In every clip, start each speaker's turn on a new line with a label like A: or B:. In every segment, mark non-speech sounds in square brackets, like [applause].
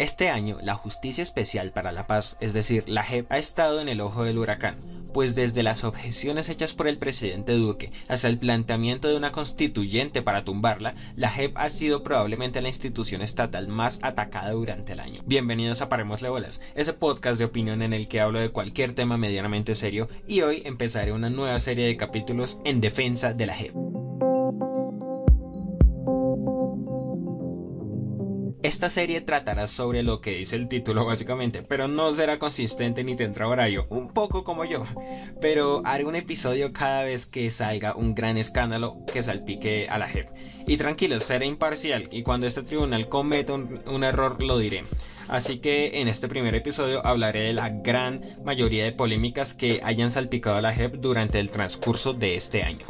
A: Este año, la Justicia Especial para la Paz, es decir, la JEP, ha estado en el ojo del huracán, pues desde las objeciones hechas por el presidente Duque hasta el planteamiento de una constituyente para tumbarla, la JEP ha sido probablemente la institución estatal más atacada durante el año. Bienvenidos a Parémosle Bolas, ese podcast de opinión en el que hablo de cualquier tema medianamente serio y hoy empezaré una nueva serie de capítulos en defensa de la JEP. Esta serie tratará sobre lo que dice el título básicamente, pero no será consistente ni tendrá horario, un poco como yo. Pero haré un episodio cada vez que salga un gran escándalo que salpique a la JEP. Y tranquilos, seré imparcial y cuando este tribunal cometa un, error lo diré. Así que en este primer episodio hablaré de la gran mayoría de polémicas que hayan salpicado a la JEP durante el transcurso de este año.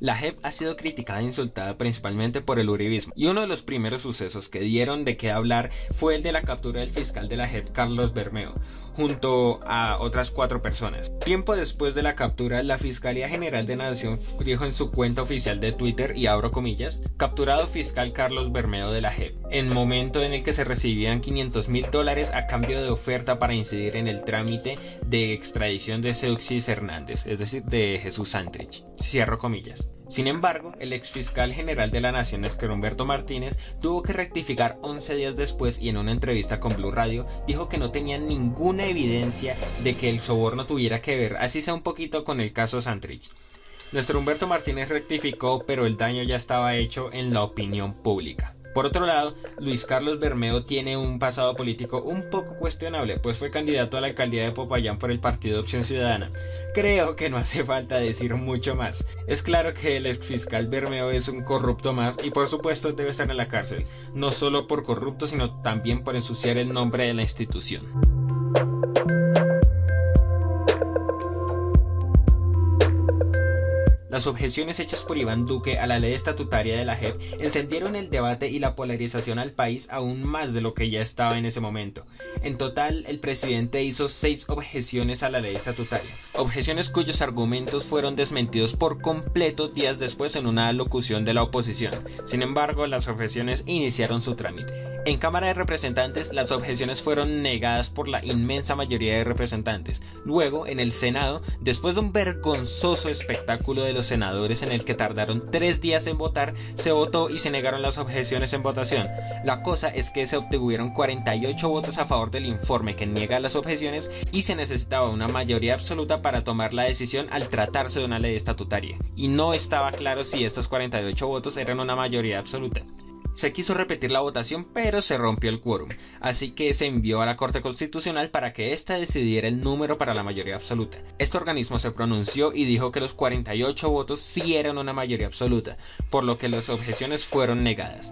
A: La JEP ha sido criticada e insultada principalmente por el uribismo, y uno de los primeros sucesos que dieron de qué hablar fue el de la captura del fiscal de la JEP, Carlos Bermeo, junto a otras cuatro personas. Tiempo después de la captura, la Fiscalía General de Nación dijo en su cuenta oficial de Twitter, y abro comillas, capturado fiscal Carlos Bermeo de la JEP, en momento en el que se recibían 500 mil dólares a cambio de oferta para incidir en el trámite de extradición de Seuxis Hernández, es decir, de Jesús Santrich. Cierro comillas. Sin embargo, el exfiscal general de la Nación, Esquer Humberto Martínez, tuvo que rectificar 11 días después y en una entrevista con Blue Radio dijo que no tenía ninguna evidencia de que el soborno tuviera que ver, así sea un poquito, con el caso Santrich. Nuestro Humberto Martínez rectificó, pero el daño ya estaba hecho en la opinión pública. Por otro lado, Luis Carlos Bermeo tiene un pasado político un poco cuestionable, pues fue candidato a la alcaldía de Popayán por el Partido Opción Ciudadana. Creo que no hace falta decir mucho más. Es claro que el exfiscal Bermeo es un corrupto más y por supuesto debe estar en la cárcel, no solo por corrupto, sino también por ensuciar el nombre de la institución. Las objeciones hechas por Iván Duque a la ley estatutaria de la JEP encendieron el debate y la polarización al país aún más de lo que ya estaba en ese momento. En total, el presidente hizo seis objeciones a la ley estatutaria, objeciones cuyos argumentos fueron desmentidos por completo días después en una alocución de la oposición. Sin embargo, las objeciones iniciaron su trámite. En Cámara de Representantes las objeciones fueron negadas por la inmensa mayoría de representantes. Luego, en el Senado, después de un vergonzoso espectáculo de los senadores en el que tardaron tres días en votar, se votó y se negaron las objeciones en votación. La cosa es que se obtuvieron 48 votos a favor del informe que niega las objeciones y se necesitaba una mayoría absoluta para tomar la decisión al tratarse de una ley estatutaria. Y no estaba claro si estos 48 votos eran una mayoría absoluta. Se quiso repetir la votación, pero se rompió el quórum, así que se envió a la Corte Constitucional para que ésta decidiera el número para la mayoría absoluta. Este organismo se pronunció y dijo que los 48 votos sí eran una mayoría absoluta, por lo que las objeciones fueron negadas.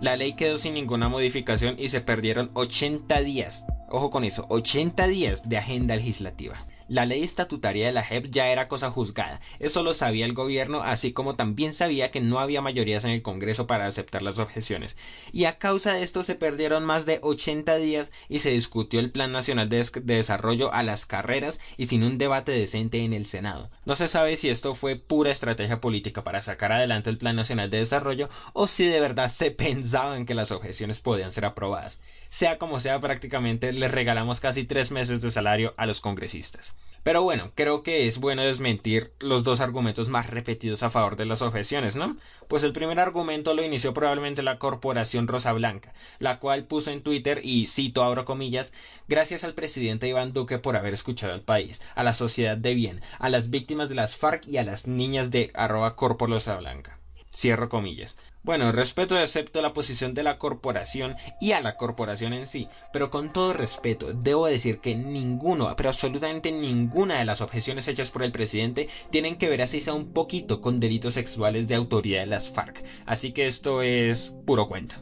A: La ley quedó sin ninguna modificación y se perdieron 80 días, ojo con eso, 80 días de agenda legislativa. La ley estatutaria de la JEP ya era cosa juzgada, eso lo sabía el gobierno, así como también sabía que no había mayorías en el Congreso para aceptar las objeciones. Y a causa de esto se perdieron más de 80 días y se discutió el Plan Nacional de, de Desarrollo a las carreras y sin un debate decente en el Senado. No se sabe si esto fue pura estrategia política para sacar adelante el Plan Nacional de Desarrollo o si de verdad se [laughs] pensaban que las objeciones podían ser aprobadas. Sea como sea, prácticamente les regalamos casi tres meses de salario a los congresistas. Pero bueno, creo que es bueno desmentir los dos argumentos más repetidos a favor de las objeciones, ¿no? Pues el primer argumento lo inició probablemente la corporación Rosa Blanca, la cual puso en Twitter, y cito abro comillas, gracias al presidente Iván Duque por haber escuchado al país, a la sociedad de bien, a las víctimas de las FARC y a las niñas de arroba corpo Rosa. Cierro comillas. Bueno, respeto y acepto la posición de la corporación y a la corporación en sí, pero con todo respeto, debo decir que ninguno, pero absolutamente ninguna de las objeciones hechas por el presidente tienen que ver así sea un poquito con delitos sexuales de autoría de las FARC. Así que esto es puro cuento.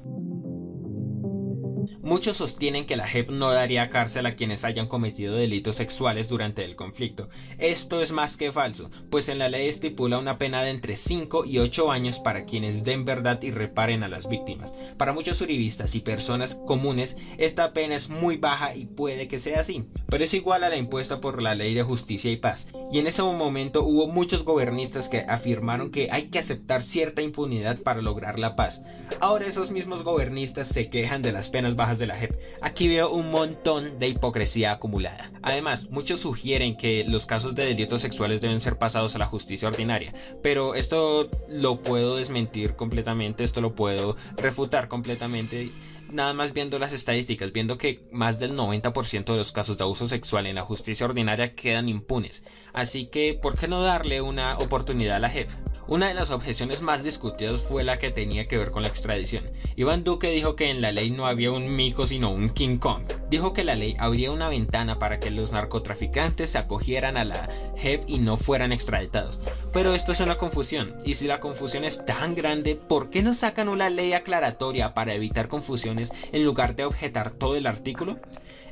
A: Muchos sostienen que la JEP no daría cárcel a quienes hayan cometido delitos sexuales durante el conflicto. Esto es más que falso, pues en la ley estipula una pena de entre 5 y 8 años para quienes den verdad y reparen a las víctimas. Para muchos uribistas y personas comunes, esta pena es muy baja y puede que sea así, pero es igual a la impuesta por la ley de justicia y paz. Y en ese momento hubo muchos gobernistas que afirmaron que hay que aceptar cierta impunidad para lograr la paz. Ahora esos mismos gobernistas se quejan de las penas bajas de la JEP. Aquí veo un montón de hipocresía acumulada. Además, muchos sugieren que los casos de delitos sexuales deben ser pasados a la justicia ordinaria, pero esto lo puedo desmentir completamente, esto lo puedo refutar completamente nada más viendo las estadísticas, viendo que más del 90% de los casos de abuso sexual en la justicia ordinaria quedan impunes. Así que, ¿por qué no darle una oportunidad a la JEP? Una de las objeciones más discutidas fue la que tenía que ver con la extradición. Iván Duque dijo que en la ley no había un mico sino un King Kong. Dijo que la ley abría una ventana para que los narcotraficantes se acogieran a la JEP y no fueran extraditados. Pero esto es una confusión, y si la confusión es tan grande, ¿por qué no sacan una ley aclaratoria para evitar confusiones en lugar de objetar todo el artículo?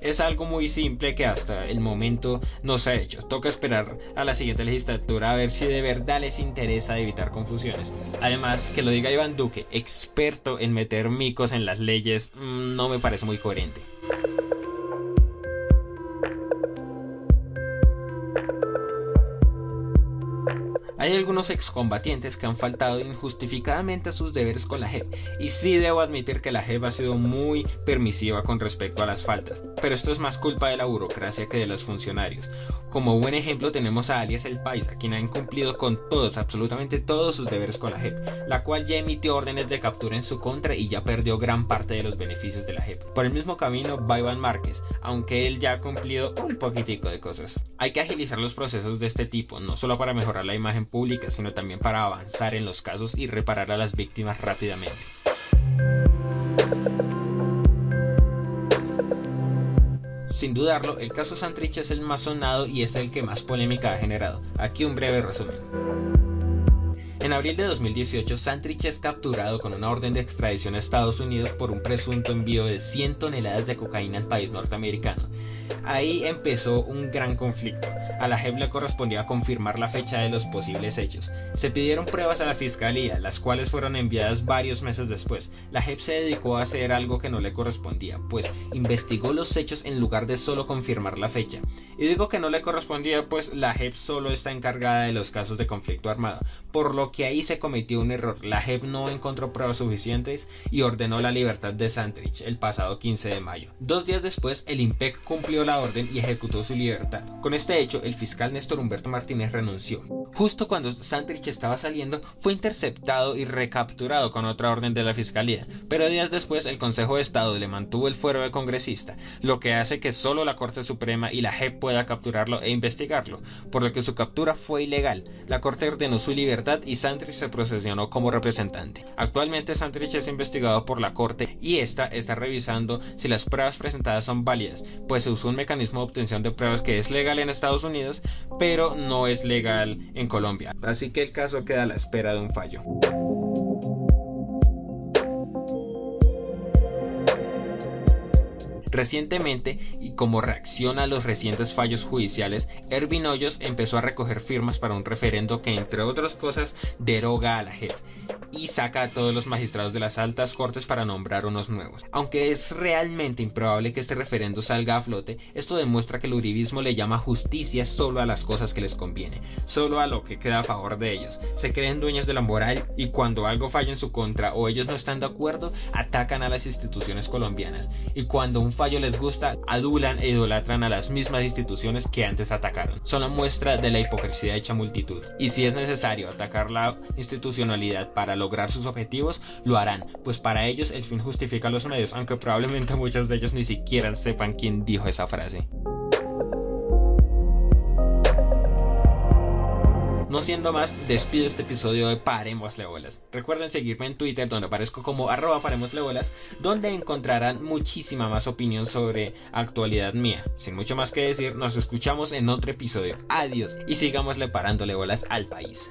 A: Es algo muy simple que hasta el momento no se ha hecho. Toca esperar a la siguiente legislatura a ver si de verdad les interesa evitar confusiones. Además, que lo diga Iván Duque, experto en meter micos en las leyes, mm, no me parece muy coherente. Hay algunos excombatientes que han faltado injustificadamente a sus deberes con la JEP, y sí debo admitir que la JEP ha sido muy permisiva con respecto a las faltas, pero esto es más culpa de la burocracia que de los funcionarios. Como buen ejemplo tenemos a Alias el Paisa, quien ha incumplido con todos, absolutamente todos sus deberes con la JEP, la cual ya emitió órdenes de captura en su contra y ya perdió gran parte de los beneficios de la JEP. Por el mismo camino va Iván Márquez, aunque él ya ha cumplido un poquitico de cosas. Hay que agilizar los procesos de este tipo, no solo para mejorar la imagen pública, sino también para avanzar en los casos y reparar a las víctimas rápidamente. Sin dudarlo, el caso Santrich es el más sonado y es el que más polémica ha generado. Aquí un breve resumen. En abril de 2018, Santrich es capturado con una orden de extradición a Estados Unidos por un presunto envío de 100 toneladas de cocaína al país norteamericano. Ahí empezó un gran conflicto. A la JEP le correspondía confirmar la fecha de los posibles hechos. Se pidieron pruebas a la fiscalía, las cuales fueron enviadas varios meses después. La JEP se dedicó a hacer algo que no le correspondía, pues investigó los hechos en lugar de solo confirmar la fecha. Y digo que no le correspondía, pues la JEP solo está encargada de los casos de conflicto armado, por lo que ahí se cometió un error. La JEP no encontró pruebas suficientes y ordenó la libertad de Santrich el pasado 15 de mayo. Dos días después, el IMPEC cumplió la orden y ejecutó su libertad. Con este hecho, el fiscal Néstor Humberto Martínez renunció. Justo cuando Santrich estaba saliendo, fue interceptado y recapturado con otra orden de la fiscalía, pero días después el Consejo de Estado le mantuvo el fuero de congresista, lo que hace que solo la Corte Suprema y la JEP pueda capturarlo e investigarlo, por lo que su captura fue ilegal. La Corte ordenó su libertad y Santrich se procesionó como representante. Actualmente Santrich es investigado por la Corte y esta está revisando si las pruebas presentadas son válidas, pues se usó un mecanismo de obtención de pruebas que es legal en Estados Unidos pero no es legal en Colombia. Así que el caso queda a la espera de un fallo. Recientemente, y como reacción a los recientes fallos judiciales, Ervin Hoyos empezó a recoger firmas para un referendo que, entre otras cosas, deroga a la JEP y saca a todos los magistrados de las altas cortes para nombrar unos nuevos. Aunque es realmente improbable que este referendo salga a flote, esto demuestra que el uribismo le llama justicia solo a las cosas que les conviene, solo a lo que queda a favor de ellos. Se creen dueños de la moral y cuando algo falla en su contra o ellos no están de acuerdo, atacan a las instituciones colombianas. Y cuando un fallo les gusta, adulan e idolatran a las mismas instituciones que antes atacaron. Son la muestra de la hipocresía hecha multitud. Y si es necesario atacar la institucionalidad para lograr sus objetivos, lo harán, pues para ellos el fin justifica los medios, aunque probablemente [laughs] muchos de ellos ni siquiera sepan quién dijo esa frase. No siendo más, despido este episodio de Paremosle Bolas. Recuerden seguirme en Twitter donde aparezco como arroba Paremosle donde encontrarán muchísima más opinión sobre actualidad mía. Sin mucho más que decir, nos escuchamos en otro episodio. Adiós y sigámosle parándole bolas al país.